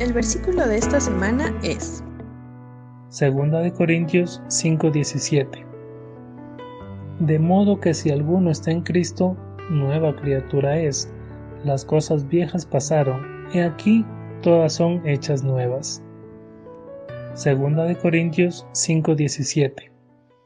El versículo de esta semana es Segunda de Corintios 5:17. De modo que si alguno está en Cristo, nueva criatura es. Las cosas viejas pasaron, y aquí todas son hechas nuevas. Segunda de Corintios 5:17.